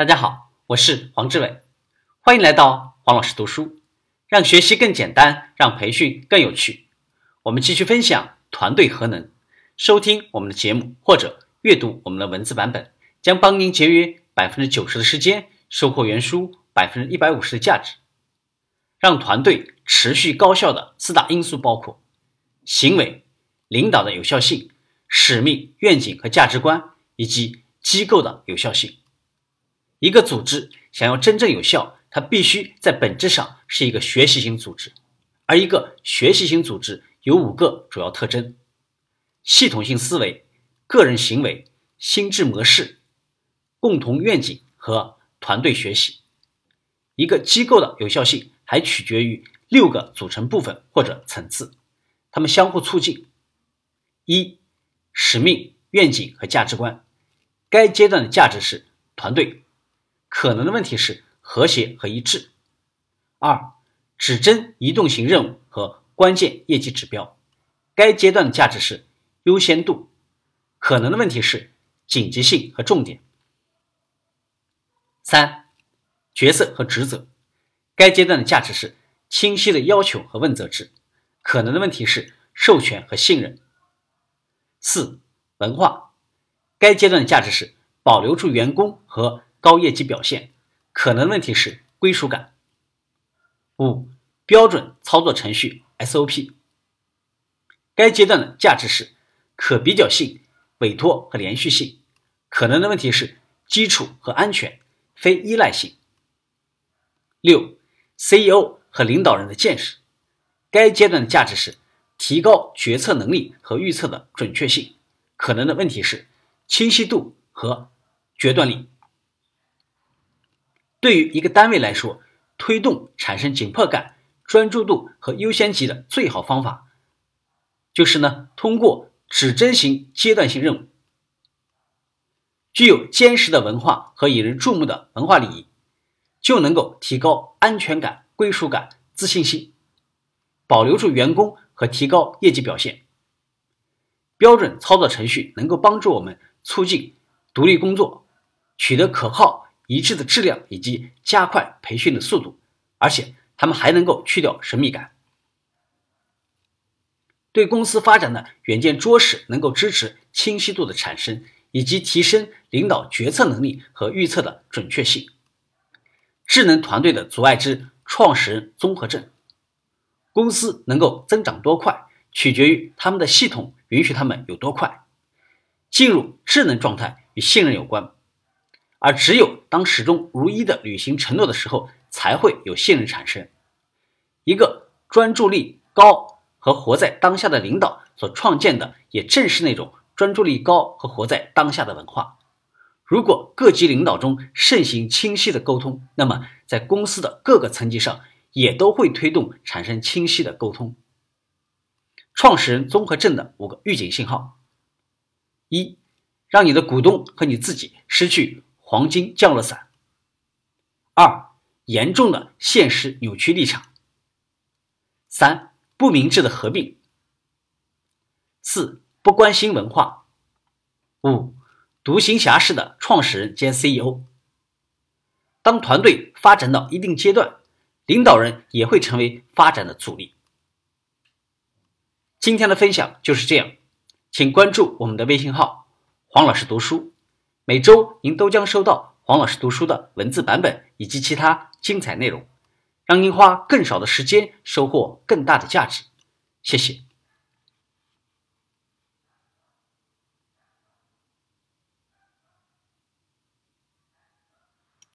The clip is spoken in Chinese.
大家好，我是黄志伟，欢迎来到黄老师读书，让学习更简单，让培训更有趣。我们继续分享团队核能。收听我们的节目或者阅读我们的文字版本，将帮您节约百分之九十的时间，收获原书百分之一百五十的价值。让团队持续高效的四大因素包括：行为、领导的有效性、使命、愿景和价值观，以及机构的有效性。一个组织想要真正有效，它必须在本质上是一个学习型组织。而一个学习型组织有五个主要特征：系统性思维、个人行为、心智模式、共同愿景和团队学习。一个机构的有效性还取决于六个组成部分或者层次，它们相互促进。一、使命、愿景和价值观。该阶段的价值是团队。可能的问题是和谐和一致。二，指针移动型任务和关键业绩指标，该阶段的价值是优先度。可能的问题是紧急性和重点。三，角色和职责，该阶段的价值是清晰的要求和问责制。可能的问题是授权和信任。四，文化，该阶段的价值是保留住员工和。高业绩表现，可能问题是归属感。五、标准操作程序 SOP。该阶段的价值是可比较性、委托和连续性，可能的问题是基础和安全、非依赖性。六、CEO 和领导人的见识。该阶段的价值是提高决策能力和预测的准确性，可能的问题是清晰度和决断力。对于一个单位来说，推动产生紧迫感、专注度和优先级的最好方法，就是呢，通过指针型阶段性任务，具有坚实的文化和引人注目的文化礼仪，就能够提高安全感、归属感、自信心，保留住员工和提高业绩表现。标准操作程序能够帮助我们促进独立工作，取得可靠。一致的质量以及加快培训的速度，而且他们还能够去掉神秘感，对公司发展的远见卓识能够支持清晰度的产生，以及提升领导决策能力和预测的准确性。智能团队的阻碍之创始人综合症，公司能够增长多快，取决于他们的系统允许他们有多快。进入智能状态与信任有关。而只有当始终如一的履行承诺的时候，才会有信任产生。一个专注力高和活在当下的领导所创建的，也正是那种专注力高和活在当下的文化。如果各级领导中盛行清晰的沟通，那么在公司的各个层级上也都会推动产生清晰的沟通。创始人综合症的五个预警信号：一，让你的股东和你自己失去。黄金降落伞。二、严重的现实扭曲立场。三、不明智的合并。四、不关心文化。五、独行侠式的创始人兼 CEO。当团队发展到一定阶段，领导人也会成为发展的阻力。今天的分享就是这样，请关注我们的微信号“黄老师读书”。每周您都将收到黄老师读书的文字版本以及其他精彩内容，让您花更少的时间收获更大的价值。谢谢。